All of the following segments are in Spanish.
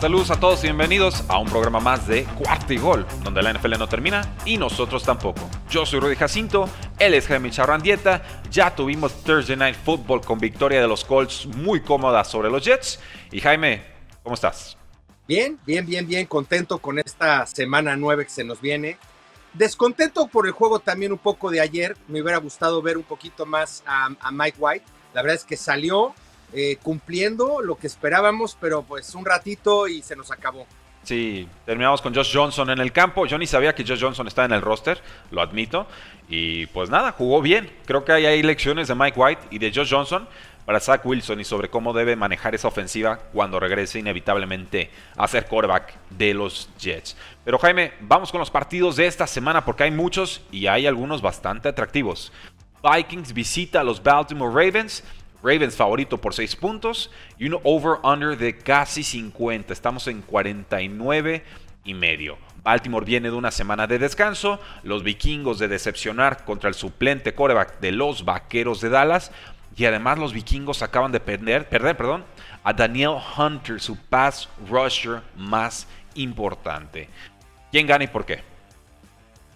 Saludos a todos y bienvenidos a un programa más de Cuarto y Gol, donde la NFL no termina y nosotros tampoco. Yo soy Rudy Jacinto, él es Jaime Charrandieta, ya tuvimos Thursday Night Football con victoria de los Colts muy cómoda sobre los Jets. Y Jaime, ¿cómo estás? Bien, bien, bien, bien, contento con esta semana nueve que se nos viene. Descontento por el juego también un poco de ayer, me hubiera gustado ver un poquito más a Mike White. La verdad es que salió, eh, cumpliendo lo que esperábamos, pero pues un ratito y se nos acabó. Sí, terminamos con Josh Johnson en el campo. Yo ni sabía que Josh Johnson estaba en el roster, lo admito. Y pues nada, jugó bien. Creo que hay, hay lecciones de Mike White y de Josh Johnson para Zach Wilson y sobre cómo debe manejar esa ofensiva cuando regrese inevitablemente a ser quarterback de los Jets. Pero Jaime, vamos con los partidos de esta semana porque hay muchos y hay algunos bastante atractivos. Vikings visita a los Baltimore Ravens. Ravens favorito por 6 puntos y un over-under de casi 50. Estamos en 49 y medio. Baltimore viene de una semana de descanso. Los vikingos de decepcionar contra el suplente coreback de los vaqueros de Dallas. Y además los vikingos acaban de perder, perder perdón, a Daniel Hunter, su pass rusher más importante. ¿Quién gana y por qué?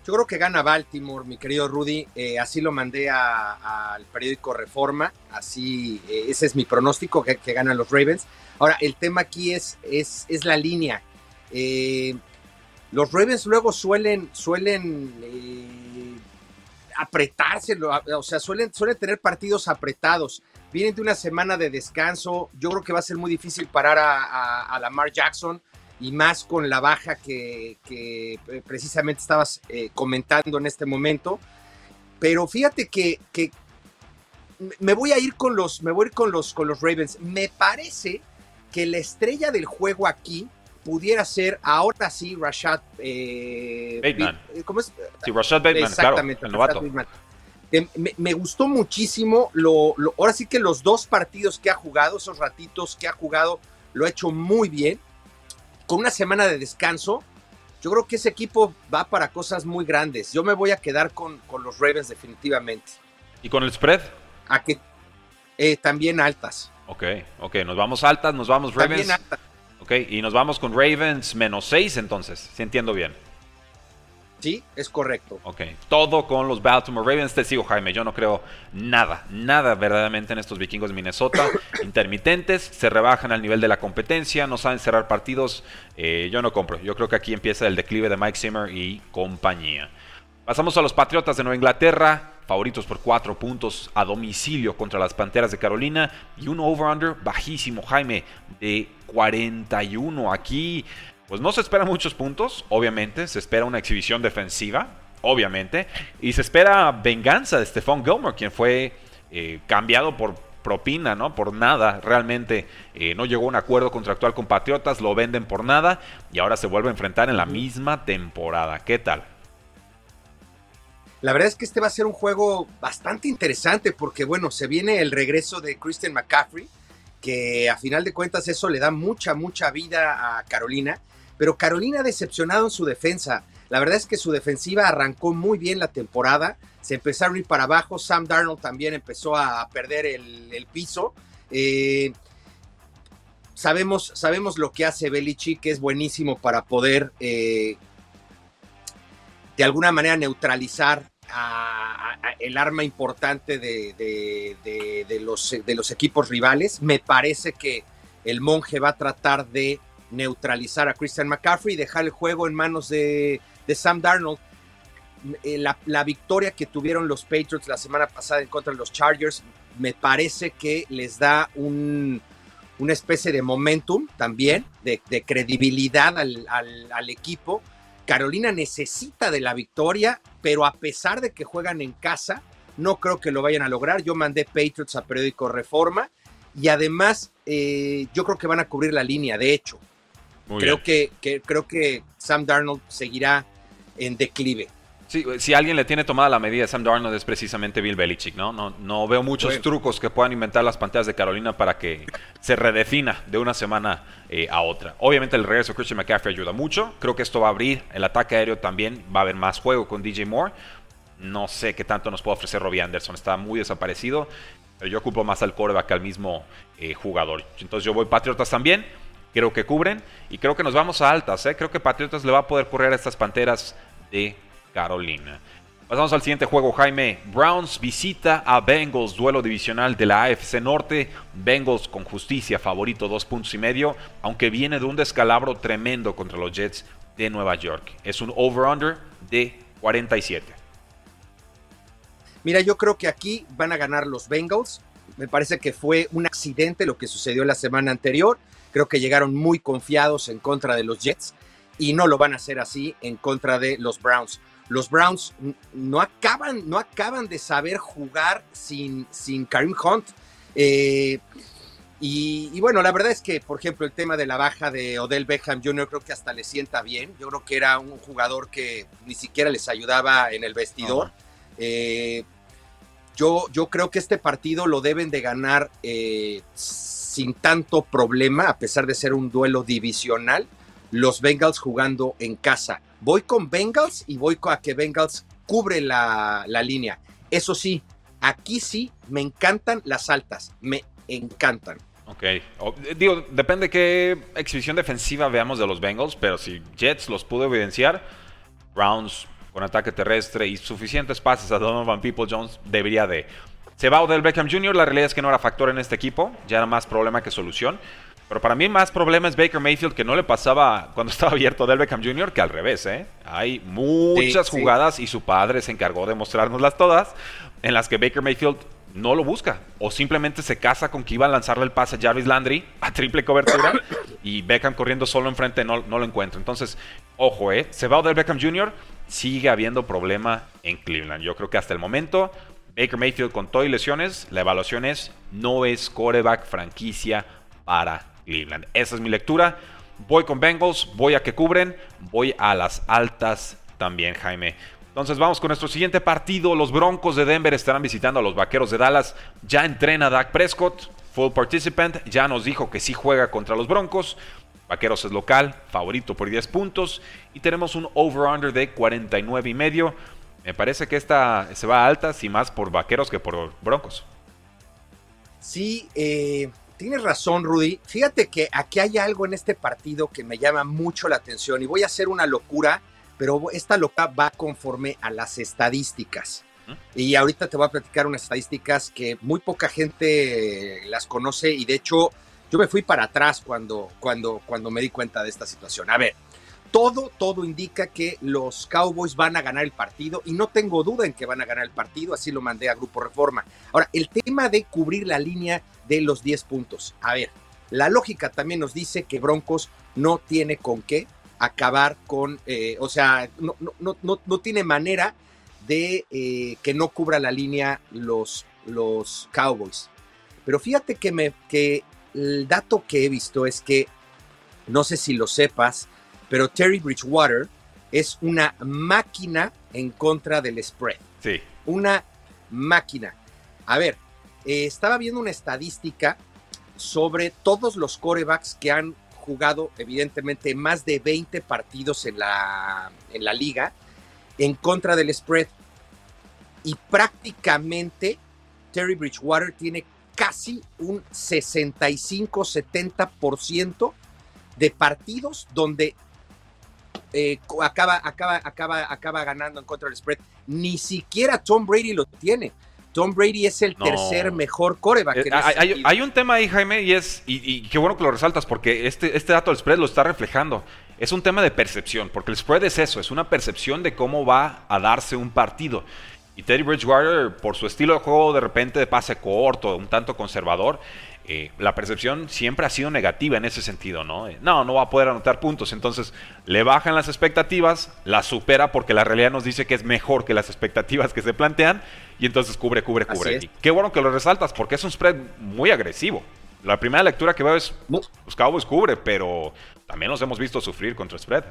Yo creo que gana Baltimore, mi querido Rudy. Eh, así lo mandé al periódico Reforma. Así, eh, ese es mi pronóstico, que, ganan los Ravens. Ahora, el tema aquí es, es, es la línea. Eh, los Ravens luego suelen, suelen apretarse, o sea, suelen, suelen tener partidos apretados. Vienen de una semana de descanso. Yo creo que va a ser muy difícil parar a, a, a Lamar Jackson y más con la baja que, que precisamente estabas eh, comentando en este momento. Pero fíjate que, que, me voy a ir con los, me voy a ir con los, con los Ravens. Me parece que la estrella del juego aquí pudiera ser ahora sí Rashad eh, Bateman. ¿Cómo es? Sí, Rashad Bateman, Exactamente, claro, el novato. Bateman. Eh, me, me, gustó muchísimo. Lo, lo, ahora sí que los dos partidos que ha jugado, esos ratitos que ha jugado, lo ha hecho muy bien con una semana de descanso, yo creo que ese equipo va para cosas muy grandes. Yo me voy a quedar con, con los Ravens definitivamente. ¿Y con el spread? A que eh, también altas. Ok, ok, nos vamos altas, nos vamos Ravens. También altas. Ok, y nos vamos con Ravens menos 6 entonces, si entiendo bien. Sí, es correcto. Ok, todo con los Baltimore Ravens. Te sigo, Jaime. Yo no creo nada, nada verdaderamente en estos vikingos de Minnesota. Intermitentes, se rebajan al nivel de la competencia, no saben cerrar partidos. Eh, yo no compro. Yo creo que aquí empieza el declive de Mike Zimmer y compañía. Pasamos a los Patriotas de Nueva Inglaterra, favoritos por 4 puntos a domicilio contra las Panteras de Carolina y un over-under bajísimo, Jaime, de 41. Aquí pues no se esperan muchos puntos, obviamente, se espera una exhibición defensiva, obviamente, y se espera venganza de Stephon Gilmore, quien fue eh, cambiado por propina, ¿no? Por nada, realmente eh, no llegó a un acuerdo contractual con Patriotas, lo venden por nada y ahora se vuelve a enfrentar en la misma temporada. ¿Qué tal? La verdad es que este va a ser un juego bastante interesante porque, bueno, se viene el regreso de Christian McCaffrey, que a final de cuentas eso le da mucha, mucha vida a Carolina pero Carolina decepcionado en su defensa. La verdad es que su defensiva arrancó muy bien la temporada, se empezaron a ir para abajo, Sam Darnold también empezó a perder el, piso. Eh, sabemos, sabemos lo que hace Belichick, que es buenísimo para poder eh, de alguna manera neutralizar el arma importante de, los, de los equipos rivales. Me parece que el monje va a tratar de neutralizar a Christian McCaffrey y dejar el juego en manos de, Sam Darnold. Eh, la, la, victoria que tuvieron los Patriots la semana pasada en contra de los Chargers me parece que les da un, una especie de momentum también, de, credibilidad al, al, equipo. Carolina necesita de la victoria, pero a pesar de que juegan en casa, no creo que lo vayan a lograr. Yo mandé Patriots a Periódico Reforma y además eh, yo creo que van a cubrir la línea, de hecho. Creo que, creo que Sam Darnold seguirá en declive. si alguien le tiene tomada la medida Sam Darnold es precisamente Bill Belichick, ¿no? No, no veo muchos trucos que puedan inventar las pantallas de Carolina para que se redefina de una semana eh, a otra. Obviamente el regreso de Christian McCaffrey ayuda mucho. Creo que esto va a abrir el ataque aéreo también. Va a haber más juego con DJ Moore. No sé qué tanto nos puede ofrecer Robbie Anderson. Está muy desaparecido. Pero yo ocupo más al coreback que al mismo eh, jugador. Entonces yo voy Patriotas también. Creo que cubren. Y creo que nos vamos a altas. ¿eh? Creo que Patriotas le va a poder correr a estas panteras de Carolina. Pasamos al siguiente juego, Jaime. Browns visita a Bengals, duelo divisional de la AFC Norte. Bengals con justicia, favorito, dos puntos y medio, aunque viene de un descalabro tremendo contra los Jets de Nueva York. Es un over-under de 47. Mira, yo creo que aquí van a ganar los Bengals. Me parece que fue un accidente lo que sucedió la semana anterior. Creo que llegaron muy confiados en contra de los Jets y no lo van a hacer así en contra de los Browns. Los Browns no acaban, no acaban de saber jugar sin, sin Karim Hunt. Eh, y, y, bueno, la verdad es que, por ejemplo, el tema de la baja de Odell Beckham Jr. creo que hasta le sienta bien. Yo creo que era un jugador que ni siquiera les ayudaba en el vestidor. Eh, yo, yo creo que este partido lo deben de ganar eh, sin tanto problema, a pesar de ser un duelo divisional, los Bengals jugando en casa. Voy con Bengals y voy a que Bengals cubre la, la línea. Eso sí, aquí sí me encantan las altas, me encantan. Ok, digo, depende qué exhibición defensiva veamos de los Bengals, pero si Jets los pudo evidenciar, Browns con ataque terrestre y suficientes pases a Donovan People Jones, debería de. Se va Odell Beckham Jr., la realidad es que no era factor en este equipo, ya era más problema que solución. Pero para mí más problema es Baker Mayfield, que no le pasaba cuando estaba abierto Odell Beckham Jr., que al revés, ¿eh? Hay muchas jugadas y su padre se encargó de mostrárnoslas todas, en las que Baker Mayfield no lo busca. O simplemente se casa con que iba a lanzarle el pase a Jarvis Landry a triple cobertura y Beckham corriendo solo enfrente no, no lo encuentra. Entonces, ojo, ¿eh? Se va Odell Beckham Jr., sigue habiendo problema en Cleveland. Yo creo que hasta el momento, Baker Mayfield con todo y lesiones, la evaluación es no es coreback franquicia para Cleveland. Esa es mi lectura. Voy con Bengals, voy a que cubren, voy a las altas también, Jaime. Entonces vamos con nuestro siguiente partido. Los Broncos de Denver estarán visitando a los Vaqueros de Dallas. Ya entrena Dak Prescott, full participant. Ya nos dijo que sí juega contra los Broncos. Vaqueros es local, favorito por 10 puntos. Y tenemos un over-under de 49 y medio. Me parece que esta se va a altas y más por Vaqueros que por Broncos. Sí, eh, tienes razón, Rudy. Fíjate que aquí hay algo en este partido que me llama mucho la atención y voy a hacer una locura, pero esta locura va conforme a las estadísticas. Y ahorita te voy a platicar unas estadísticas que muy poca gente las conoce y de hecho yo me fui para atrás cuando, cuando, cuando me di cuenta de esta situación. A ver, todo, todo indica que los Cowboys van a ganar el partido y no tengo duda en que van a ganar el partido, así lo mandé a Grupo Reforma. Ahora, el tema de cubrir la línea de los 10 puntos. A ver, la lógica también nos dice que Broncos no tiene con qué acabar con, eh, o sea, no, no, no, no, tiene manera de eh, que no cubra la línea los, los Cowboys. Pero fíjate que, me, que el dato que he visto es que, no sé si lo sepas, pero Terry Bridgewater es una máquina en contra del spread. Sí. Una máquina. A ver, eh, estaba viendo una estadística sobre todos los corebacks que han jugado, evidentemente, más de 20 partidos en la, en la liga en contra del spread. Y prácticamente Terry Bridgewater tiene casi un 65-70% de partidos donde eh, acaba, acaba, acaba, acaba ganando en contra del spread. Ni siquiera Tom Brady lo tiene. Tom Brady es el tercer mejor coreback. Eh, hay, un tema ahí, Jaime, y es, y, qué bueno que lo resaltas, porque este, este dato del spread lo está reflejando. Es un tema de percepción, porque el spread es eso, es una percepción de cómo va a darse un partido. Y Teddy Bridgewater, por su estilo de juego de repente de pase corto, un tanto conservador, eh, la percepción siempre ha sido negativa en ese sentido, ¿no? Eh, no, no va a poder anotar puntos. Entonces le bajan las expectativas, la supera porque la realidad nos dice que es mejor que las expectativas que se plantean y entonces cubre, cubre, cubre. qué bueno que lo resaltas porque es un spread muy agresivo. La primera lectura que veo es los Cowboys cubre, pero también los hemos visto sufrir contra spread.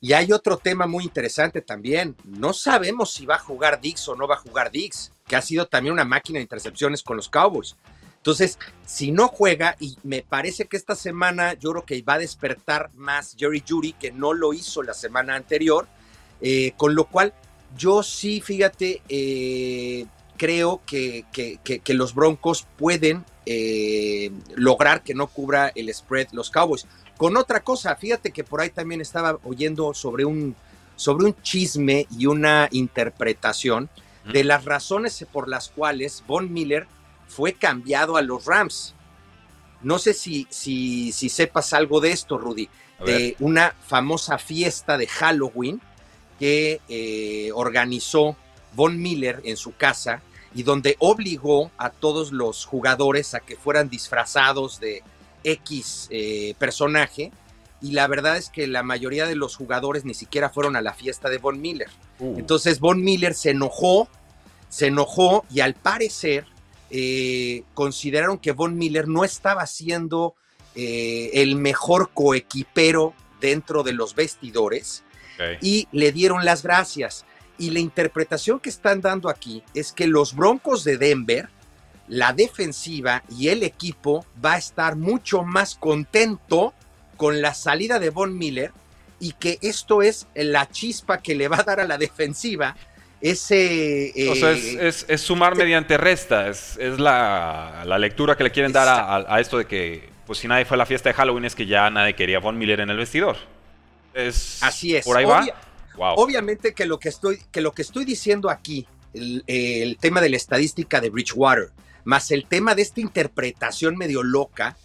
Y hay otro tema muy interesante también. No sabemos si va a jugar Dix o no va a jugar Dix, que ha sido también una máquina de intercepciones con los Cowboys. Entonces, si no juega, y me parece que esta semana yo creo que va a despertar más Jerry Judy, que no lo hizo la semana anterior, eh, con lo cual yo sí, fíjate, eh, creo que, que, los Broncos pueden eh, lograr que no cubra el spread los Cowboys. Con otra cosa, fíjate que por ahí también estaba oyendo sobre un, sobre un chisme y una interpretación de las razones por las cuales Von Miller fue cambiado a los Rams. No sé si, si, si sepas algo de esto, Rudy, de una famosa fiesta de Halloween que eh, organizó Von Miller en su casa y donde obligó a todos los jugadores a que fueran disfrazados de X eh, personaje. Y la verdad es que la mayoría de los jugadores ni siquiera fueron a la fiesta de Von Miller. Uh. Entonces Von Miller se enojó, se enojó y al parecer eh, consideraron que Von Miller no estaba siendo eh, el mejor coequipero dentro de los vestidores y le dieron las gracias. Y la interpretación que están dando aquí es que los Broncos de Denver, la defensiva y el equipo va a estar mucho más contento con la salida de Von Miller y que esto es la chispa que le va a dar a la defensiva ese... o sea, es, eh, sumar mediante resta, es, la, lectura que le quieren dar a, esto de que, pues si nadie fue a la fiesta de Halloween es que ya nadie quería Von Miller en el vestidor. Es, Así es. Por ahí va. Obviamente que lo que, estoy, que lo que estoy diciendo aquí, el, el tema de la estadística de Bridgewater, más el tema de esta interpretación medio loca,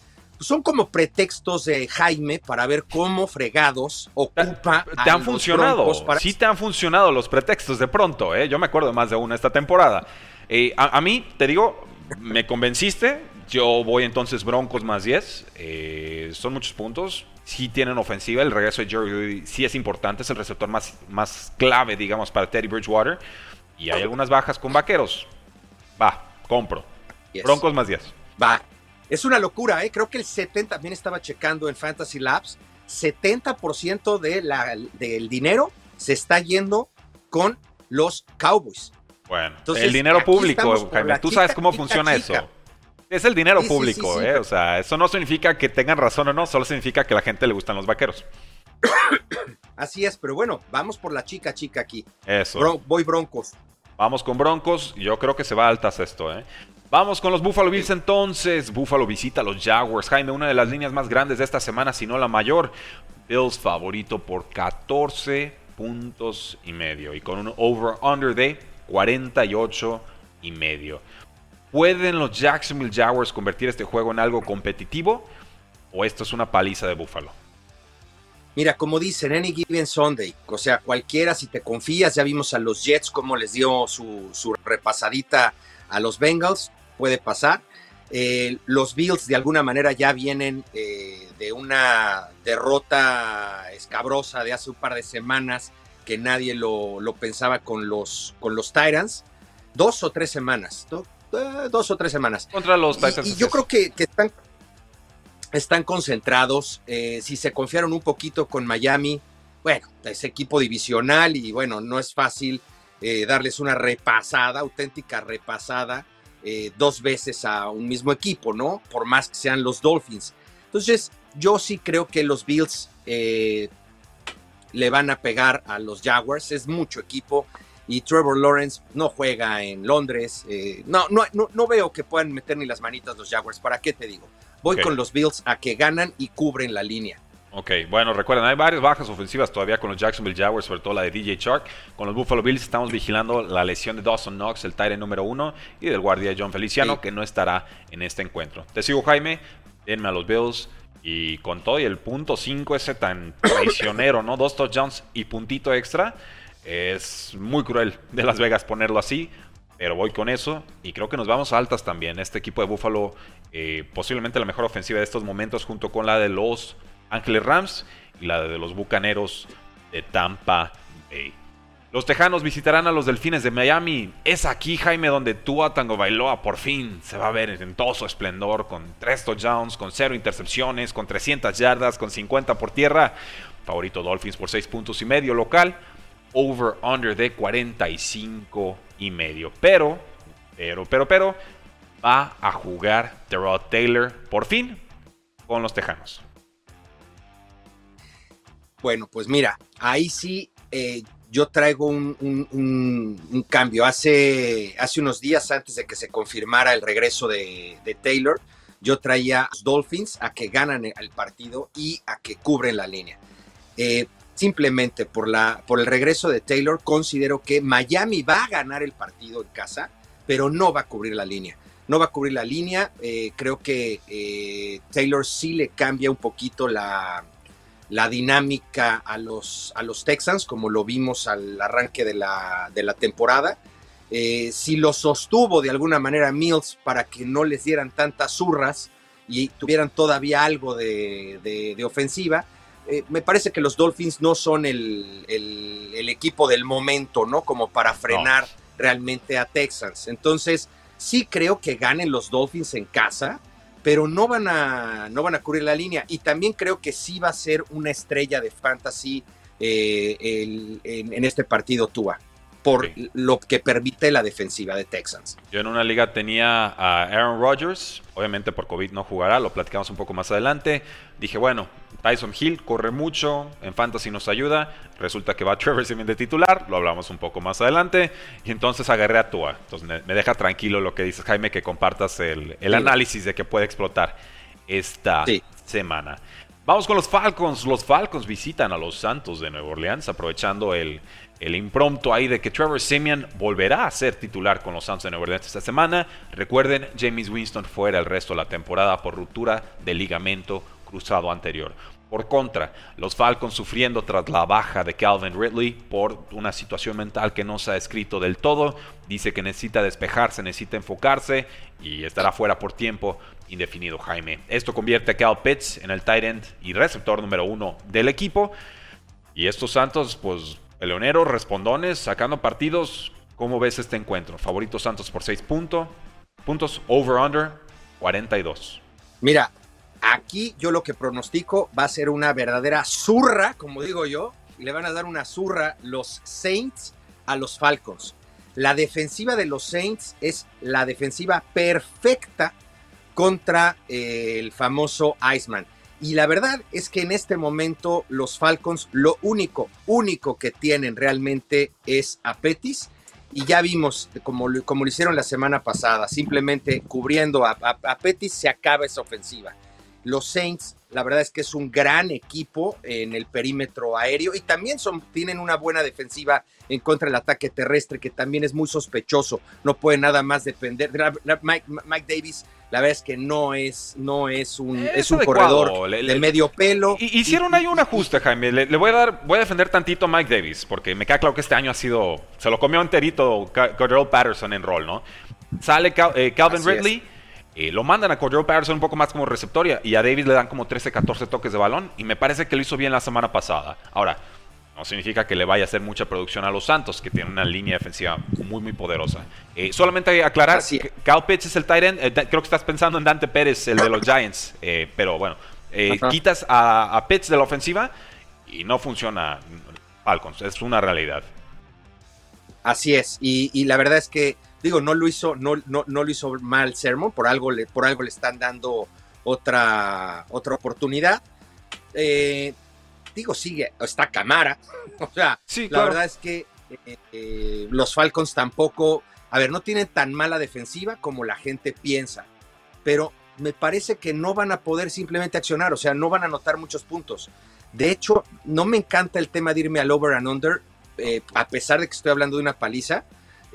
son como pretextos de Jaime para ver cómo fregados ocupa. Te, han funcionado. Sí, te han funcionado los pretextos de pronto. ¿eh? Yo me acuerdo más de una esta temporada. Eh, a, mí, te digo, me convenciste. Yo voy entonces Broncos más 10. Eh, son muchos puntos. Sí tienen ofensiva. El regreso de Jerry sí es importante. Es el receptor más, más clave, digamos, para Teddy Bridgewater. Y hay algunas bajas con vaqueros. Va, compro. Broncos más 10. Va, es una locura, ¿eh? Creo que el 70, también estaba checando en Fantasy Labs, 70% de la, del dinero se está yendo con los Cowboys. Bueno, el dinero público, Jaime, tú sabes cómo funciona eso. Es el dinero público, ¿eh? O sea, eso no significa que tengan razón o no, solo significa que a la gente le gustan los vaqueros. Así es, pero bueno, vamos por la chica chica aquí. Eso. voy Broncos. Vamos con Broncos. Yo creo que se va a altas esto, ¿eh? Vamos con los Buffalo Bills entonces. Buffalo visita a los Jaguars. Jaime, una de las líneas más grandes de esta semana, si no la mayor. Bills favorito por 14 puntos y medio y con un over-under de 48 y medio. ¿Pueden los Jacksonville Jaguars convertir este juego en algo competitivo o esto es una paliza de Buffalo? Mira, como dicen, any given Sunday, o sea, cualquiera, si te confías, ya vimos a los Jets cómo les dio su, su repasadita a los Bengals, puede pasar. Eh, los Bills de alguna manera ya vienen eh, de una derrota escabrosa de hace un par de semanas que nadie lo, pensaba con los, con los Titans. Dos o tres semanas, eh, dos o tres semanas. Contra los Titans. Y, yo creo que, están, están concentrados. si se confiaron un poquito con Miami, bueno, es equipo divisional y bueno, no es fácil darles una repasada, auténtica repasada eh, dos veces a un mismo equipo, ¿no? Por más que sean los Dolphins. Entonces, yo sí creo que los Bills eh, le van a pegar a los Jaguars. Es mucho equipo y Trevor Lawrence no juega en Londres. Eh, no, no, no, veo que puedan meter ni las manitas los Jaguars. ¿Para qué te digo? Voy con los Bills a que ganan y cubren la línea. Ok, bueno, recuerden, hay varias bajas ofensivas todavía con los Jacksonville Jaguars, sobre todo la de DJ Shark. Con los Buffalo Bills estamos vigilando la lesión de Dawson Knox, el Tyrant número uno, y del guardia John Feliciano, que no estará en este encuentro. Te sigo, Jaime, denme a los Bills. Y con todo y el punto 5 ese tan traicionero, ¿no? Dos touchdowns y puntito extra. Es muy cruel de Las Vegas ponerlo así. pero voy con eso y creo que nos vamos a altas también. Este equipo de Buffalo, eh, posiblemente la mejor ofensiva de estos momentos, junto con la de los Ángeles Rams y la de los Bucaneros de Tampa Bay. Los Tejanos visitarán a los Delfines de Miami. Es aquí, Jaime, donde Tua Tango Bailoa por fin se va a ver en todo su esplendor, con 3 touchdowns, con 0 intercepciones, con 300 yardas, con 50 por tierra. Favorito Dolphins por 6 puntos y medio local. Over-under de 45 y medio. Pero, pero, pero, pero, va a jugar Terrell Taylor por fin con los Tejanos. Bueno, pues mira, ahí sí eh, yo traigo un, cambio. Hace, hace unos días antes de que se confirmara el regreso de, Taylor, yo traía a los Dolphins a que ganan el partido y a que cubren la línea. Eh, simplemente por, la, por el regreso de Taylor, considero que Miami va a ganar el partido en casa, pero no va a cubrir la línea. No va a cubrir la línea. Eh, creo que Taylor sí le cambia un poquito la, la dinámica a los, a los Texans, como lo vimos al arranque de la, de la temporada. Eh, si lo sostuvo de alguna manera Mills para que no les dieran tantas zurras y tuvieran todavía algo de, ofensiva, eh, me parece que los Dolphins no son el, equipo del momento, ¿no? Como para frenar realmente a Texans. Entonces, sí creo que ganen los Dolphins en casa pero no van a, no van a cubrir la línea. Y también creo que sí va a ser una estrella de fantasy eh, en, este partido Tua, por lo que permite la defensiva de Texans. Yo en una liga tenía a Aaron Rodgers, obviamente por COVID no jugará, lo platicamos un poco más adelante. Dije, bueno, Tyson Hill corre mucho, en fantasy nos ayuda. Resulta que va Trevor Simeon de titular, lo hablamos un poco más adelante. Y entonces agarré a Tua. Entonces me, deja tranquilo lo que dices, Jaime, que compartas el, análisis de que puede explotar esta semana. Vamos con los Falcons. Los Falcons visitan a los Santos de Nueva Orleans, aprovechando el, el impromptu ahí de que Trevor Simeon volverá a ser titular con los Santos de Nueva esta semana. Recuerden, James Winston fuera el resto de la temporada por ruptura de ligamento cruzado anterior. Por contra, los Falcons sufriendo tras la baja de Calvin Ridley por una situación mental que no se ha escrito del todo. Dice que necesita despejarse, necesita enfocarse y estará fuera por tiempo indefinido Jaime. Esto convierte a Cal Pitts en el tight end y receptor número uno del equipo. Y estos Santos, pues, peleoneros, respondones, sacando partidos. ¿Cómo ves este encuentro? Favorito Santos por 6 puntos. Puntos over-under 42. Mira, Aquí yo lo que pronostico va a ser una verdadera zurra, como digo yo, le van a dar una zurra los Saints a los Falcons. La defensiva de los Saints es la defensiva perfecta contra eh, el famoso Iceman. Y la verdad es que en este momento los Falcons lo único, único que tienen realmente es a Petis. Y ya vimos, como, como lo hicieron la semana pasada, simplemente cubriendo a, a se acaba esa ofensiva. Los Saints, la verdad es que es un gran equipo en el perímetro aéreo y también son, tienen una buena defensiva en contra del ataque terrestre que también es muy sospechoso. No puede nada más depender. Mike, Davis, la verdad es que no es, no es un, es, un corredor de medio pelo. hicieron ahí un ajuste, Jaime. Le, voy a dar, voy a defender tantito a Mike Davis porque me queda claro que este año ha sido, se lo comió enterito Cordell Patterson en rol, ¿no? Sale eh, Calvin Ridley. Eh, lo mandan a Cordero Patterson un poco más como receptoria y a Davis le dan como 13, 14 toques de balón y me parece que lo hizo bien la semana pasada. Ahora, no significa que le vaya a hacer mucha producción a los Santos, que tienen una línea defensiva muy, muy poderosa. Eh, solamente aclarar, que Cal Pitts es el tight end, eh, creo que estás pensando en Dante Pérez, el de los Giants, pero bueno, quitas a, Pitts de la ofensiva y no funciona Falcons, es una realidad. Así es, y la verdad es que digo, no lo hizo, no, no, no lo hizo mal Sermon, por algo le, por algo le están dando otra, otra oportunidad. Eh, digo, sigue, está Camara. O sea, la verdad es que eh, eh, los Falcons tampoco, a ver, no tienen tan mala defensiva como la gente piensa, pero me parece que no van a poder simplemente accionar, o sea, no van a anotar muchos puntos. De hecho, no me encanta el tema de irme al over and under, a pesar de que estoy hablando de una paliza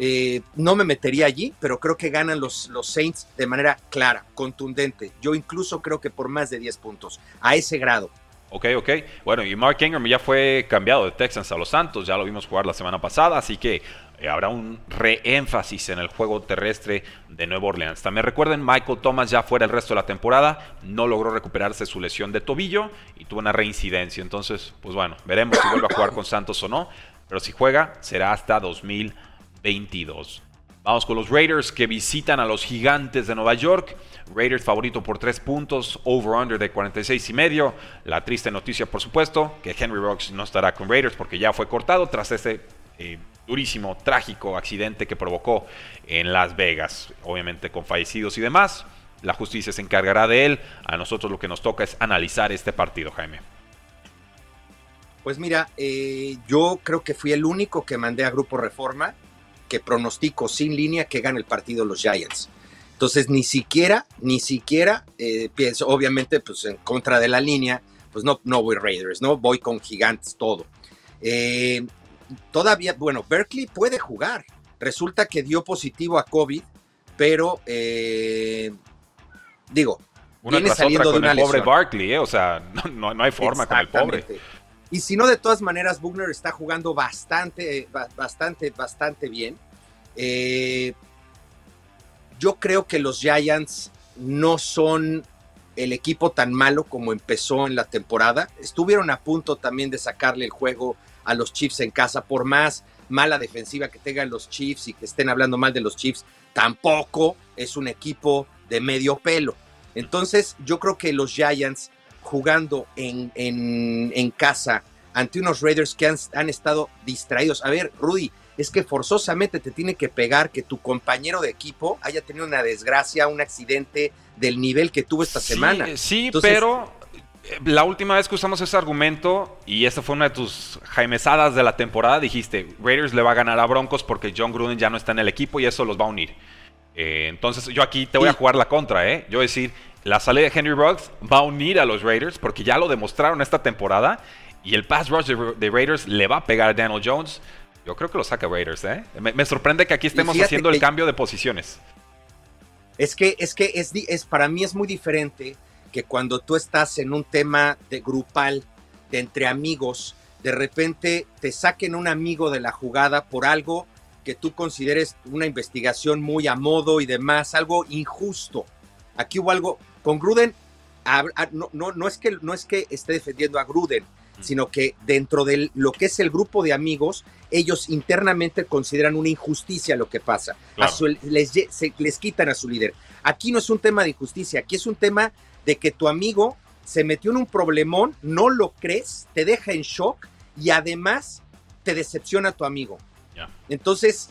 eh, no me metería allí, pero creo que ganan los, los Saints de manera clara, contundente. Yo incluso creo que por más de 10 puntos, a ese grado. Ok, ok. Bueno, y Mark Ingram ya fue cambiado de Texans a los Santos, ya lo vimos jugar la semana pasada, así que eh, habrá un reénfasis en el juego terrestre de Nueva Orleans. También recuerden, Michael Thomas ya fuera el resto de la temporada, no logró recuperarse su lesión de tobillo y tuvo una reincidencia. Entonces, pues bueno, veremos si vuelve a jugar con Santos o no, pero si juega será hasta 2022. Vamos con los Raiders que visitan a los Gigantes de Nueva York. Raiders favorito por 3 puntos, over-under de 46 y medio. La triste noticia, por supuesto, que Henry Rocks no estará con Raiders porque ya fue cortado tras ese eh, durísimo, trágico accidente que provocó en Las Vegas, obviamente con fallecidos y demás. La justicia se encargará de él. A nosotros lo que nos toca es analizar este partido, Jaime. Pues mira, eh, yo creo que fui el único que mandé a Grupo Reforma que pronostico sin línea que gane el partido los Giants. Entonces, ni siquiera, ni siquiera eh, pienso, obviamente, pues en contra de la línea, pues no, no voy Raiders, ¿no? Voy con gigantes todo. Eh, todavía, bueno, Berkeley puede jugar. Resulta que dio positivo a COVID, pero eh, digo, una viene saliendo de una el pobre Barkley, o sea, no, no, hay forma con el pobre. Y si no, de todas maneras, Bugner está jugando bastante, bastante, bastante bien. Eh, yo creo que los Giants no son el equipo tan malo como empezó en la temporada. Estuvieron a punto también de sacarle el juego a los Chiefs en casa, por más mala defensiva que tengan los Chiefs y que estén hablando mal de los Chiefs, tampoco es un equipo de medio pelo. Entonces, yo creo que los Giants jugando en, en, casa ante unos Raiders que han, estado distraídos. A ver, Rudy, es que forzosamente te tiene que pegar que tu compañero de equipo haya tenido una desgracia, un accidente del nivel que tuvo esta semana. Sí, pero eh, la última vez que usamos ese argumento, y esta fue una de tus jaimesadas de la temporada, dijiste, Raiders le va a ganar a Broncos porque John Gruden ya no está en el equipo y eso los va a unir. Eh, entonces yo aquí te voy a jugar la contra, ¿eh? Yo decir, la salida de Henry Ruggs va a unir a los Raiders porque ya lo demostraron esta temporada y el pass rush de, Raiders le va a pegar a Daniel Jones. Yo creo que lo saca Raiders, ¿eh? Me, sorprende que aquí estemos haciendo el cambio de posiciones. Es que, es que es, es, para mí es muy diferente que cuando tú estás en un tema de grupal, de entre amigos, de repente te saquen un amigo de la jugada por algo que tú consideres una investigación muy a modo y demás, algo injusto. Aquí hubo algo, con Gruden, no, no, no, es que, no es que esté defendiendo a Gruden, sino que dentro de lo que es el grupo de amigos, ellos internamente consideran una injusticia lo que pasa. les, les quitan a su líder. Aquí no es un tema de injusticia, aquí es un tema de que tu amigo se metió en un problemón, no lo crees, te deja en shock y además te decepciona a tu amigo. Entonces,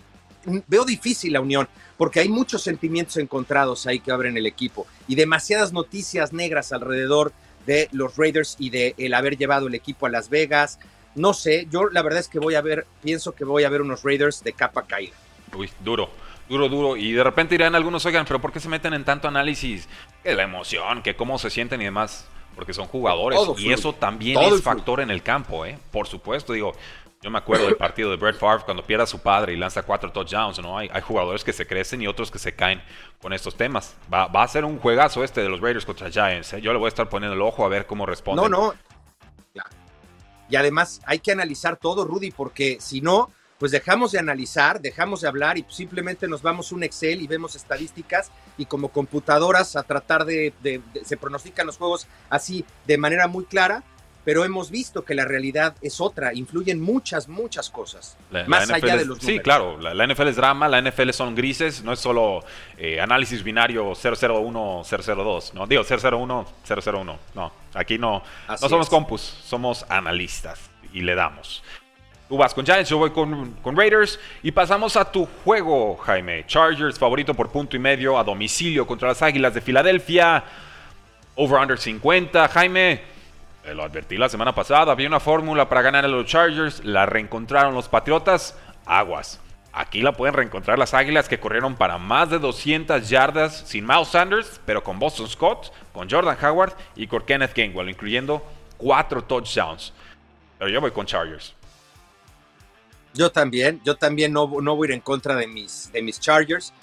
veo difícil la unión, porque hay muchos sentimientos encontrados ahí que abren el equipo y demasiadas noticias negras alrededor de los Raiders y de el haber llevado el equipo a Las Vegas. No sé, yo la verdad es que voy a ver, pienso que voy a ver unos Raiders de capa caída. Uy, duro, duro, duro. Y de repente dirán algunos, oigan, pero ¿por qué se meten en tanto análisis? Que la emoción, que cómo se sienten y demás. Porque son jugadores. y eso también es factor en el campo, ¿eh? Por supuesto, digo, yo me acuerdo del partido de Brett Favre cuando pierde a su padre y lanza cuatro touchdowns, ¿no? Hay, hay jugadores que se crecen y otros que se caen con estos temas. Va, va a ser un juegazo este de los Raiders contra Giants, ¿eh? Yo le voy a estar poniendo el ojo a ver cómo responde. No, no. Y además hay que analizar todo, Rudy, porque si no, pues dejamos de analizar, dejamos de hablar y simplemente nos vamos un Excel y vemos estadísticas y como computadoras a tratar de se pronostican los juegos así de manera muy clara pero hemos visto que la realidad es otra, influyen muchas, muchas cosas, más allá de los números. Sí, claro, la, NFL es drama, la NFL son grises, no es solo eh, análisis binario 001, 002, no, digo 001, 001, no, aquí no, no somos compus, somos analistas y le damos. Tú vas con Giants, yo voy con, con, Raiders. Y pasamos a tu juego, Jaime. Chargers, favorito por punto y medio a domicilio contra las Águilas de Filadelfia. Over-under 50. Jaime, lo advertí la semana pasada, había una fórmula para ganar a los Chargers, la reencontraron los Patriotas, aguas. Aquí la pueden reencontrar las Águilas que corrieron para más de 200 yardas sin Miles Sanders, pero con Boston Scott, con Jordan Howard y con Kenneth Gainwell, incluyendo cuatro touchdowns. Pero yo voy con Chargers. Yo también, yo también no, no voy a ir en contra de mis, de mis Chargers.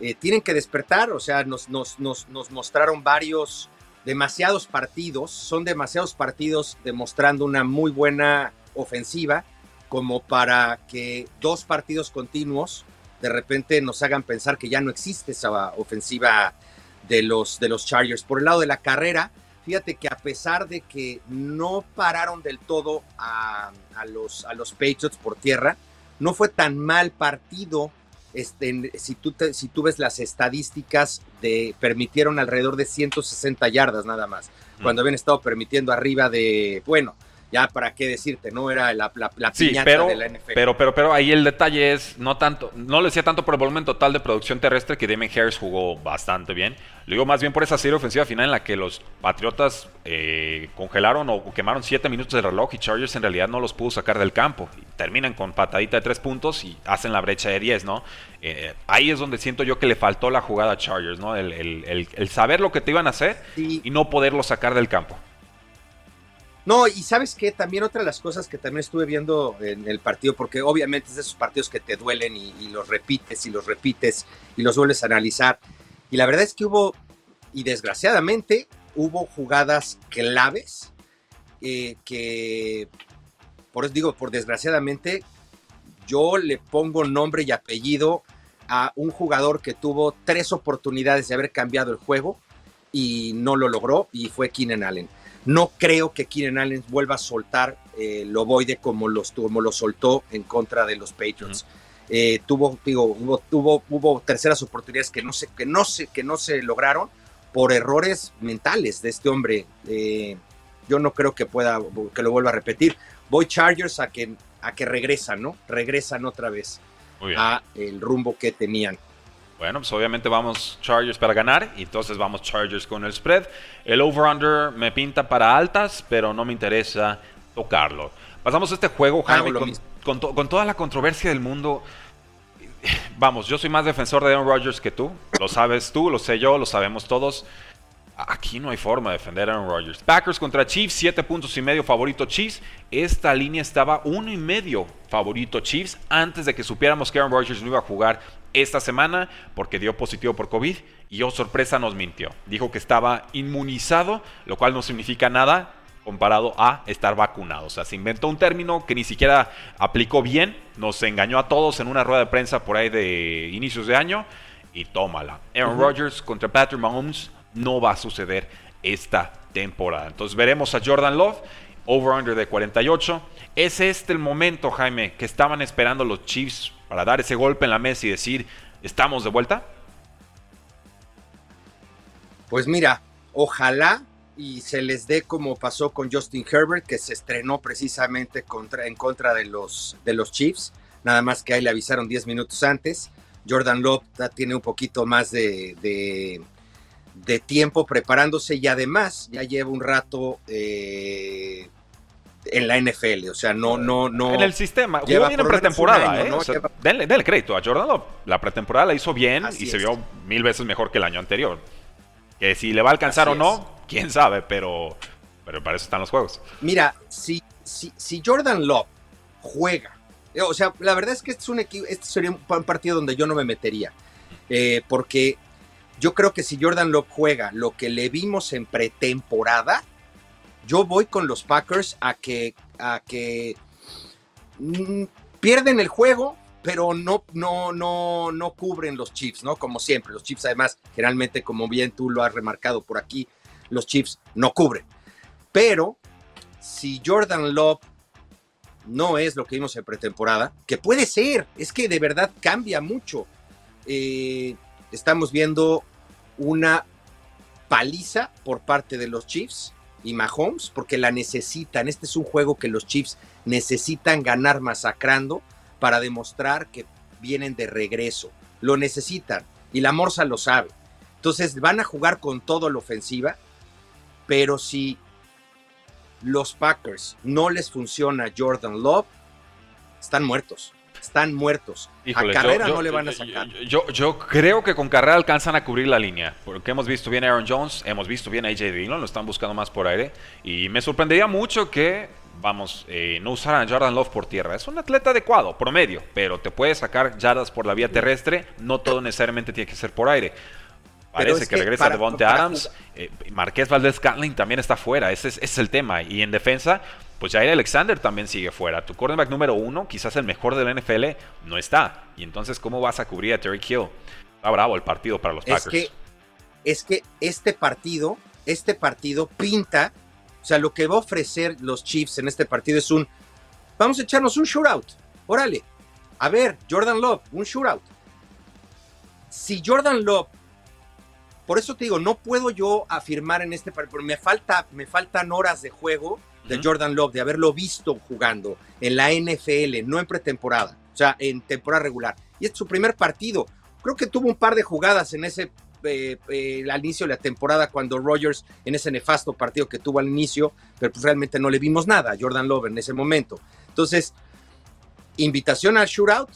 Eh, tienen que despertar, o sea, nos, nos, nos, nos mostraron varios demasiados partidos, son demasiados partidos demostrando una muy buena ofensiva como para que dos partidos continuos de repente nos hagan pensar que ya no existe esa ofensiva de los, de los Chargers. Por el lado de la carrera, fíjate que a pesar de que no pararon del todo a, los, a los Patriots por tierra, no fue tan mal partido. Este, si, tú si tú ves las estadísticas, de, permitieron alrededor de 160 yardas nada más, cuando habían estado permitiendo arriba de, bueno, ya para qué decirte, no era la, la, pero, de la NFL. Pero, pero, pero ahí el detalle es, no tanto, no le decía tanto por el volumen total de producción terrestre que Damien Harris jugó bastante bien. Lo digo más bien por esa serie ofensiva final en la que los Patriotas eh, congelaron o quemaron 7 minutos de reloj y Chargers en realidad no los pudo sacar del campo. Y terminan con patadita de 3 puntos y hacen la brecha de 10, ¿no? Eh, ahí es donde siento yo que le faltó la jugada a Chargers, ¿no? El, saber lo que te iban a hacer y no poderlo sacar del campo. No, y sabes que también otra de las cosas que también estuve viendo en el partido, porque obviamente es de esos partidos que te duelen y, los repites y los repites y los vuelves a analizar. Y la verdad es que hubo, y desgraciadamente, hubo jugadas claves eh, que, por eso digo, por desgraciadamente, yo le pongo nombre y apellido a un jugador que tuvo tres oportunidades de haber cambiado el juego y no lo logró, y fue Keenan Allen no creo que Keenan Allen vuelva a soltar eh, el ovoide como, los, como lo soltó en contra de los Patriots. Eh, tuvo, digo, hubo, tuvo, hubo terceras oportunidades que no, se, que, no se, que no se lograron por errores mentales de este hombre. Eh, yo no creo que pueda, que lo vuelva a repetir. Voy Chargers a que, a que regresan, ¿no? Regresan otra vez a el rumbo que tenían. Bueno, pues obviamente vamos Chargers para ganar y entonces vamos Chargers con el spread. El over-under me pinta para altas, pero no me interesa tocarlo. Pasamos a este juego, Jaime, con, toda la controversia del mundo. Vamos, yo soy más defensor de Aaron Rodgers que tú. Lo sabes tú, lo sé yo, lo sabemos todos. Aquí no hay forma de defender a Aaron Rodgers. Packers contra Chiefs, 7 puntos y medio favorito Chiefs. Esta línea estaba uno y medio favorito Chiefs antes de que supiéramos que Aaron Rodgers no iba a jugar esta semana porque dio positivo por COVID y oh sorpresa nos mintió. Dijo que estaba inmunizado, lo cual no significa nada comparado a estar vacunado. O sea, se inventó un término que ni siquiera aplicó bien, nos engañó a todos en una rueda de prensa por ahí de inicios de año y tómala. Aaron Rodgers contra Patrick Mahomes no va a suceder esta temporada. Entonces veremos a Jordan Love, over-under de 48. ¿Es este el momento, Jaime, que estaban esperando los Chiefs para dar ese golpe en la mesa y decir, estamos de vuelta? Pues mira, ojalá y se les dé como pasó con Justin Herbert, que se estrenó precisamente en contra de los, de los Chiefs, nada más que ahí le avisaron 10 minutos antes. Jordan Love tiene un poquito más de, de, tiempo preparándose y además ya lleva un rato eh, en la NFL, o sea, no, no, no. En el sistema, jugó bien en pretemporada, ¿eh? denle, crédito a Jordan La pretemporada la hizo bien y se vio mil veces mejor que el año anterior. Que si le va a alcanzar o no, quién sabe, pero, pero para eso están los juegos. Mira, si, si, si Jordan Love juega, o sea, la verdad es que este, es un equipo, este sería un partido donde yo no me metería, eh, porque yo creo que si Jordan Love juega lo que le vimos en pretemporada, yo voy con los Packers a que, a que mm, pierden el juego, pero no, no, no, no cubren los Chiefs, ¿no? Como siempre, los Chiefs además, generalmente, como bien tú lo has remarcado por aquí, los Chiefs no cubren. Pero si Jordan Love no es lo que vimos en pretemporada, que puede ser, es que de verdad cambia mucho. Eh, estamos viendo una paliza por parte de los Chiefs y Mahomes porque la necesitan. Este es un juego que los Chiefs necesitan ganar masacrando para demostrar que vienen de regreso. Lo necesitan y la Morsa lo sabe. Entonces van a jugar con todo la ofensiva, pero si los Packers no les funciona Jordan Love, están muertos están muertos. a carrera no le van a sacar. Yo, yo, creo que con carrera alcanzan a cubrir la línea, porque hemos visto bien a Aaron Jones, hemos visto bien a AJ Dillon, lo están buscando más por aire, y me sorprendería mucho que, vamos, eh, no usaran a Jordan Love por tierra. Es un atleta adecuado, promedio, pero te puede sacar yardas por la vía terrestre, no todo necesariamente tiene que ser por aire. Parece que, regresa Devonte Adams. Eh, Marqués Valdez Scantling también está fuera. Ese es, el tema. Y en defensa, pues Jair Alexander también sigue fuera. Tu cornerback número uno, quizás el mejor de la NFL, no está. Y entonces, ¿cómo vas a cubrir a Terry Hill? Está bravo el partido para los Packers. Es que, es que este partido, este partido pinta. O sea, lo que va a ofrecer los Chiefs en este partido es un. Vamos a echarnos un shootout. Órale. A ver, Jordan Love, un shootout. Si Jordan Love por eso te digo, no puedo yo afirmar en este partido, me, falta, me faltan horas de juego de Jordan Love, de haberlo visto jugando en la NFL, no en pretemporada, o sea, en temporada regular. Y es su primer partido. Creo que tuvo un par de jugadas en ese eh, eh, al inicio de la temporada cuando Rogers en ese nefasto partido que tuvo al inicio, pero pues realmente no le vimos nada a Jordan Love en ese momento. Entonces, invitación al shootout,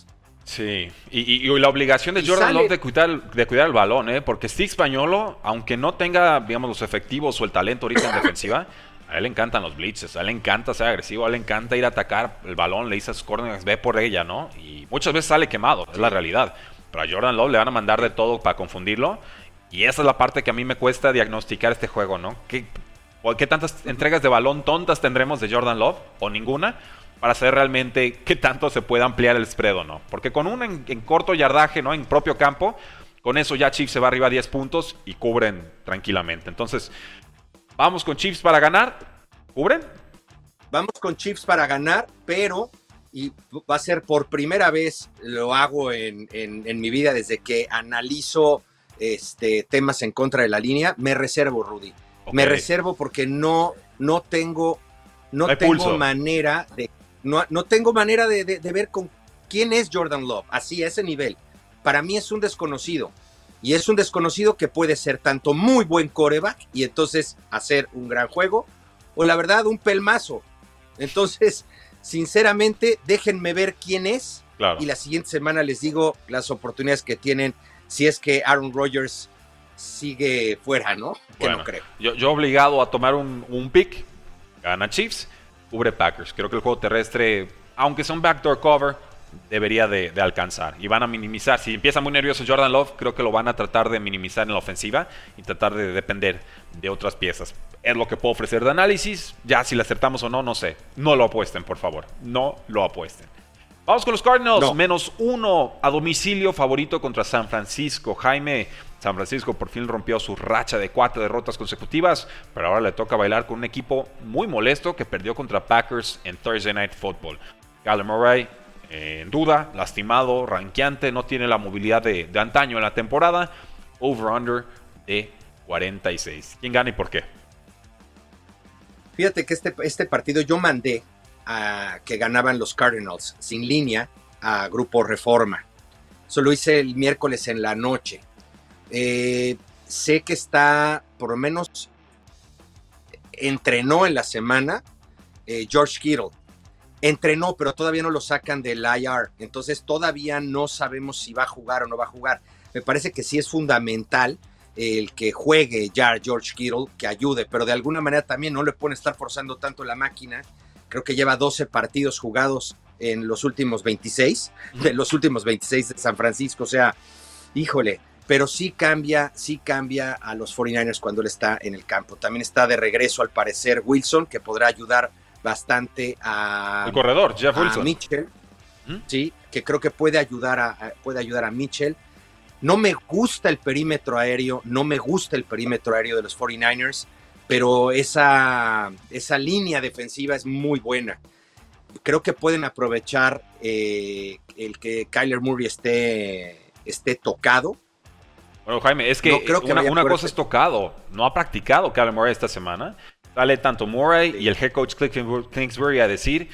Sí, y, la obligación de Jordan Love de cuidar, de cuidar el balón, ¿eh? porque Steve Españolo, aunque no tenga, digamos, los efectivos o el talento ahorita en defensiva, a él le encantan los blitzes, a él le encanta ser agresivo, a él le encanta ir a atacar el balón, le dice a sus corners, ve por ella, ¿no? Y muchas veces sale quemado, es la realidad. Pero a Jordan Love le van a mandar de todo para confundirlo. Y esa es la parte que a mí me cuesta diagnosticar este juego, ¿no? ¿Qué, ¿Qué tantas entregas de balón tontas tendremos de Jordan Love? ¿O ninguna? para saber realmente qué tanto se puede ampliar el spread o no. Porque con un en, corto yardaje, ¿no? En propio campo, con eso ya Chiefs se va arriba a 10 puntos y cubren tranquilamente. Entonces, vamos con Chiefs para ganar. ¿Cubren? Vamos con Chiefs para ganar, pero y va a ser por primera vez, lo hago en, mi vida desde que analizo este, temas en contra de la línea, me reservo, Rudy. Me reservo porque no, no tengo, no, tengo manera de no, tengo manera de, ver con quién es Jordan Love, así a ese nivel. Para mí es un desconocido. Y es un desconocido que puede ser tanto muy buen coreback y entonces hacer un gran juego, o la verdad, un pelmazo. Entonces, sinceramente, déjenme ver quién es. Y la siguiente semana les digo las oportunidades que tienen si es que Aaron Rodgers sigue fuera, ¿no? Que no creo. Yo, yo obligado a tomar un, un pick, gana Chiefs cubre Packers. Creo que el juego terrestre, aunque sea un backdoor cover, debería de, alcanzar. Y van a minimizar. Si empieza muy nervioso Jordan Love, creo que lo van a tratar de minimizar en la ofensiva y tratar de depender de otras piezas. Es lo que puedo ofrecer de análisis. Ya si le acertamos o no, no sé. No lo apuesten, por favor. No lo apuesten. Vamos con los Cardinals. Menos uno a domicilio favorito contra San Francisco. Jaime, San Francisco por fin rompió su racha de cuatro derrotas consecutivas, pero ahora le toca bailar con un equipo muy molesto que perdió contra Packers en Thursday Night Football. Kyler Murray eh, en duda, lastimado, ranqueante, no tiene la movilidad de, antaño en la temporada. Over-under de 46. ¿Quién gana y por qué? Fíjate que este, este partido yo mandé a que ganaban los Cardinals sin línea a Grupo Reforma. Eso lo hice el miércoles en la noche. Eh, sé que está, por lo menos, entrenó en la semana eh, George Kittle. Entrenó, pero todavía no lo sacan del IR. Entonces todavía no sabemos si va a jugar o no va a jugar. Me parece que sí es fundamental el que juegue ya George Kittle, que ayude, pero de alguna manera también no le pueden estar forzando tanto la máquina. Creo que lleva 12 partidos jugados en los últimos 26, de los últimos 26 de San Francisco. O sea, híjole, pero sí cambia, sí cambia a los 49ers cuando él está en el campo. También está de regreso, al parecer, Wilson, que podrá ayudar bastante a. El corredor, Jeff Wilson. Mitchell. Sí, que creo que puede ayudar a, puede ayudar a Mitchell. No me gusta el perímetro aéreo, no me gusta el perímetro aéreo de los 49ers, pero esa, esa línea defensiva es muy buena. Creo que pueden aprovechar eh, el que Kyler Murray esté, esté tocado bueno, Jaime, es que, una, cosa es tocado. No ha practicado Kyler Murray esta semana. Sale tanto Murray y el head coach Kingsbury a decir,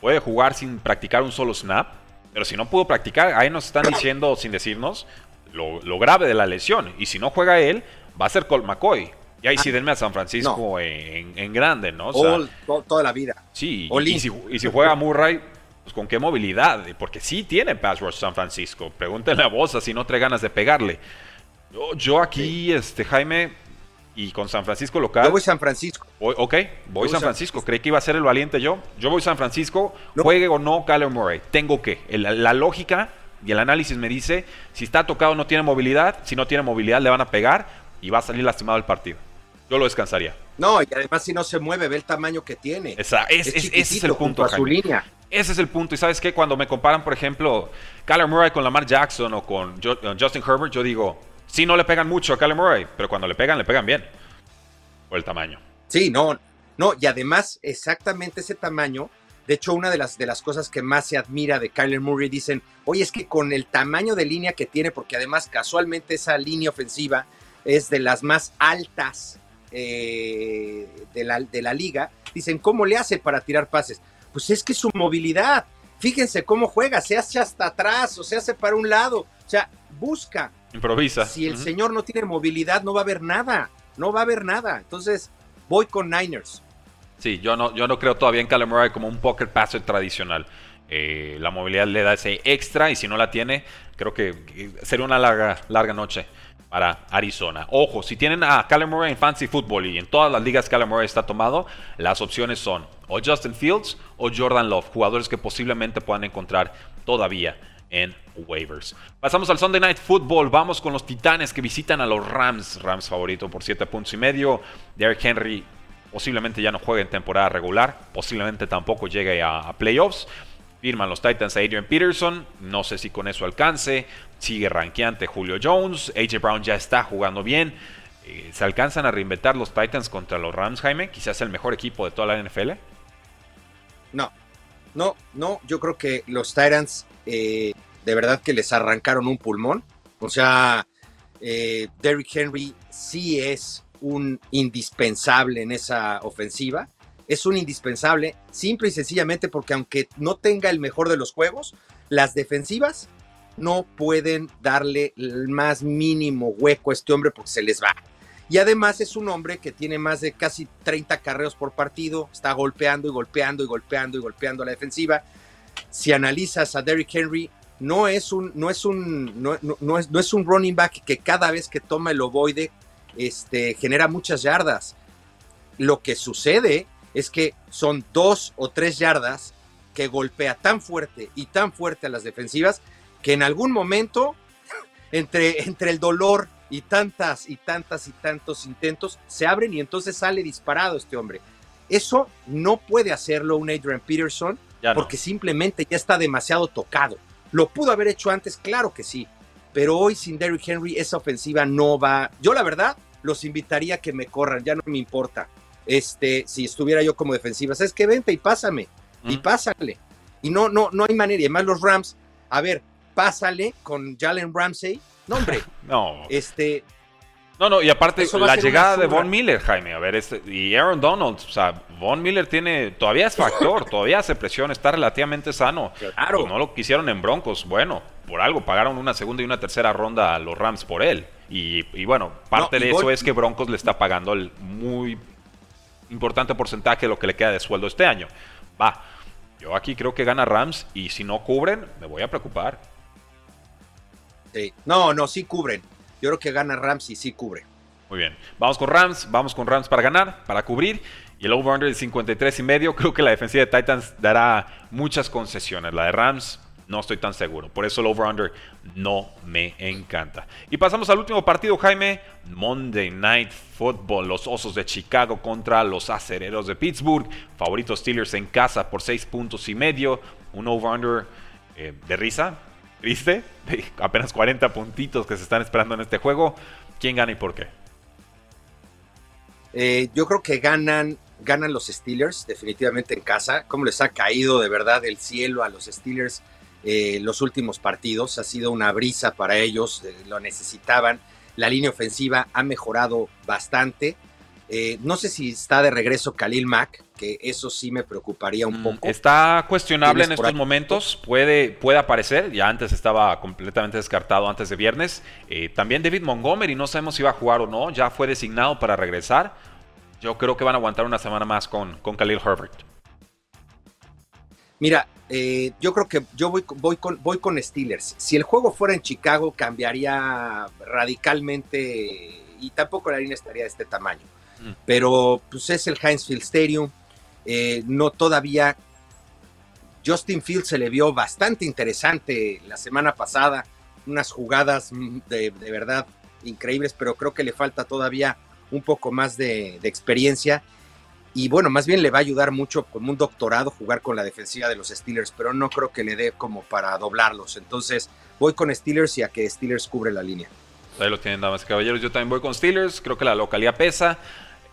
puede jugar sin practicar un solo snap. Pero si no pudo practicar, ahí nos están diciendo, sin decirnos, lo, grave de la lesión. Y si no juega él, va a ser Colt McCoy. Y ahí sí ah, denme a San Francisco en, grande, ¿no? toda la vida. Sí, y, si, y, si, juega Murray, pues con qué movilidad. Porque sí tiene pass rush San Francisco. Pregúntenle a Bosa si no trae ganas de pegarle. Yo, aquí, este, Jaime, y con San Francisco local. Yo voy San Francisco. ok, voy San Francisco. Creí que iba a ser el valiente yo. Yo voy San Francisco, juegue o no Kyler Murray. Tengo que. La, lógica y el análisis me dice si está tocado no tiene movilidad, si no tiene movilidad le van a pegar y va a salir lastimado el partido. Yo lo descansaría. No, y además si no se mueve, ve el tamaño que tiene. Esa, ese es el punto. A su línea. Ese es el punto. Y sabes qué, cuando me comparan, por ejemplo, Kyler Murray con Lamar Jackson o con uh, Justin Herbert, yo digo, sí, no le pegan mucho a Kyler Murray, pero cuando le pegan, le pegan bien. Por el tamaño. Sí, no, no, y además exactamente ese tamaño. De hecho, una de las, de las cosas que más se admira de Kyler Murray dicen, oye, es que con el tamaño de línea que tiene, porque además casualmente esa línea ofensiva es de las más altas eh, de, la, de la liga, dicen, ¿cómo le hace para tirar pases? Pues es que su movilidad, fíjense cómo juega, se hace hasta atrás o se hace para un lado, o sea, busca. Improvisa. Si el señor no tiene movilidad, no va a haber nada, no va a haber nada. Entonces, voy con Niners. Sí, yo no, yo no creo todavía en Kyler Murray como un pocket passer tradicional. Eh, la movilidad le da ese extra y si no la tiene, creo que sería una larga, larga noche para Arizona. Ojo, si tienen a Kyler Murray en Fancy Football y en todas las ligas Kyler Murray está tomado, las opciones son o Justin Fields o Jordan Love, jugadores que posiblemente puedan encontrar todavía en waivers. Pasamos al Sunday Night Football. Vamos con los Titanes que visitan a los Rams. Rams favorito por 7 puntos y medio. Derrick Henry posiblemente ya no juegue en temporada regular. Posiblemente tampoco llegue a, playoffs. Firman los Titans a Adrian Peterson. No sé si con eso alcance. Sigue ranqueante Julio Jones. AJ Brown ya está jugando bien. Eh, ¿Se alcanzan a reinventar los Titans contra los Rams, Jaime? Quizás el mejor equipo de toda la NFL. No, no, no. Yo creo que los Titans eh, de verdad que les arrancaron un pulmón. O sea, eh, Derrick Henry sí es un indispensable en esa ofensiva es un indispensable, simple y sencillamente porque aunque no tenga el mejor de los juegos, las defensivas no pueden darle el más mínimo hueco a este hombre porque se les va. Y además es un hombre que tiene más de casi 30 carreos por partido, está golpeando y golpeando y golpeando y golpeando a la defensiva. Si analizas a Derrick Henry, no es un, no es un, no, es, no es un running back que cada vez que toma el ovoide este, genera muchas yardas. Lo que sucede es que son dos o tres yardas que golpea tan fuerte y tan fuerte a las defensivas que en algún momento, entre, entre el dolor y tantas y tantas y tantos intentos, se abren y entonces sale disparado este hombre. Eso no puede hacerlo un Adrian Peterson porque simplemente ya está demasiado tocado. ¿Lo pudo haber hecho antes? Claro que sí. Pero hoy sin Derrick Henry esa ofensiva no va. Yo la verdad los invitaría a que me corran, ya no me importa este, si estuviera yo como defensiva, ¿sabes qué? Vente y pásame, y pásale. Y no, no, no hay manera. Y además los Rams, a ver, pásale con Jalen Ramsey. No, hombre. no. Este. No, no, y aparte la llegada de Von Miller, Jaime, a ver, este, y Aaron Donald, o sea, Von Miller tiene, todavía es factor, todavía hace presión, está relativamente sano. Claro. Pues no lo quisieron en Broncos, bueno, por algo pagaron una segunda y una tercera ronda a los Rams por él. Y, bueno, parte de eso es que Broncos le está pagando el muy importante porcentaje de lo que le queda de sueldo este año. Va, yo aquí creo que gana Rams y si no cubren, me voy a preocupar. Sí. No, no, sí cubren. Yo creo que gana Rams y sí cubre. Muy bien. Vamos con Rams, vamos con Rams para ganar, para cubrir. Y el over-under de 53 y medio, creo que la defensiva de Titans dará muchas concesiones. La de Rams no estoy tan seguro. Por eso el over-under no me encanta. Y pasamos al último partido, Jaime. Monday Night Football. Los Osos de Chicago contra los Acereros de Pittsburgh. Favoritos Steelers en casa por 6 puntos y medio. Un over-under eh, de risa. Triste. De apenas 40 puntitos que se están esperando en este juego. ¿Quién gana y por qué? Eh, yo creo que ganan, ganan los Steelers definitivamente en casa. ¿Cómo les ha caído de verdad el cielo a los Steelers? Eh, los últimos partidos. Ha sido una brisa para ellos, eh, lo necesitaban. La línea ofensiva ha mejorado bastante. Eh, no sé si está de regreso Khalil Mack, que eso sí me preocuparía un mm, poco. Está cuestionable en estos momentos, puede, puede aparecer, ya antes estaba completamente descartado antes de viernes. también David Montgomery, no sabemos si va a jugar o no, ya fue designado para regresar. Yo creo que van a aguantar una semana más con, con Khalil Herbert. Mira, eh, yo creo que yo voy, voy, con, voy con Steelers. Si el juego fuera en Chicago, cambiaría radicalmente y tampoco la línea estaría de este tamaño. Mm. Pero pues es el Heinz Field Stadium. Eh, no todavía Justin Fields se le vio bastante interesante la semana pasada, unas jugadas mm, de, verdad increíbles, pero creo que le falta todavía un poco más de, experiencia. Y bueno, más bien le va a ayudar mucho como un doctorado jugar con la defensiva de los Steelers, pero no creo que le dé como para doblarlos. Entonces voy con Steelers y a que Steelers cubre la línea. Ahí lo tienen, damas y caballeros. Yo también voy con Steelers. Creo que la localidad pesa.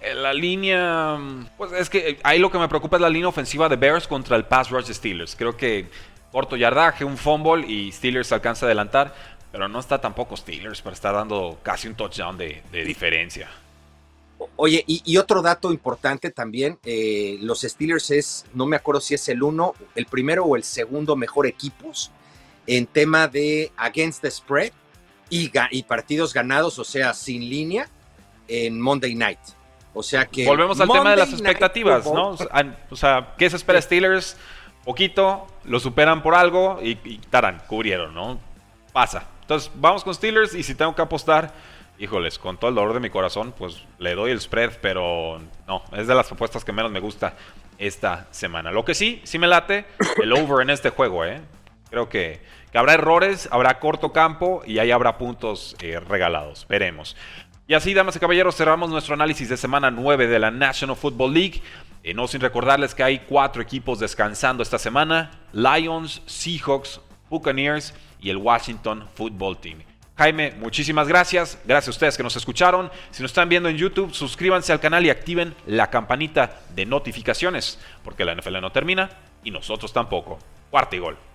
Eh, la línea, pues es que eh, ahí lo que me preocupa es la línea ofensiva de Bears contra el pass rush Steelers. Creo que corto yardaje, un fumble y Steelers alcanza a adelantar, pero no está tampoco Steelers para estar dando casi un touchdown de, diferencia. Oye, y, otro dato importante también, eh, los Steelers es, no me acuerdo si es el uno, el primero o el segundo mejor equipos en tema de against the spread y partidos ganados, o sea, sin línea, en Monday Night. O sea que. Volvemos al tema de las expectativas, ¿no? O sea, ¿qué se espera Steelers? Poquito, lo superan por algo y, y taran, cubrieron, ¿no? Pasa. Entonces, vamos con Steelers y si tengo que apostar, híjoles, con todo el dolor de mi corazón, pues le doy el spread, pero no, es de las propuestas que menos me gusta esta semana. Lo que sí, sí me late, el over en este juego, ¿eh? Creo que, habrá errores, habrá corto campo y ahí habrá puntos eh, regalados. Veremos. Y así, damas y caballeros, cerramos nuestro análisis de semana 9 de la National Football League. Eh, no sin recordarles que hay cuatro equipos descansando esta semana. Lions, Seahawks, Buccaneers y el Washington Football Team. Jaime, muchísimas gracias. Gracias a ustedes que nos escucharon. Si nos están viendo en YouTube, suscríbanse al canal y activen la campanita de notificaciones, porque la NFL no termina y nosotros tampoco. Cuarto y gol.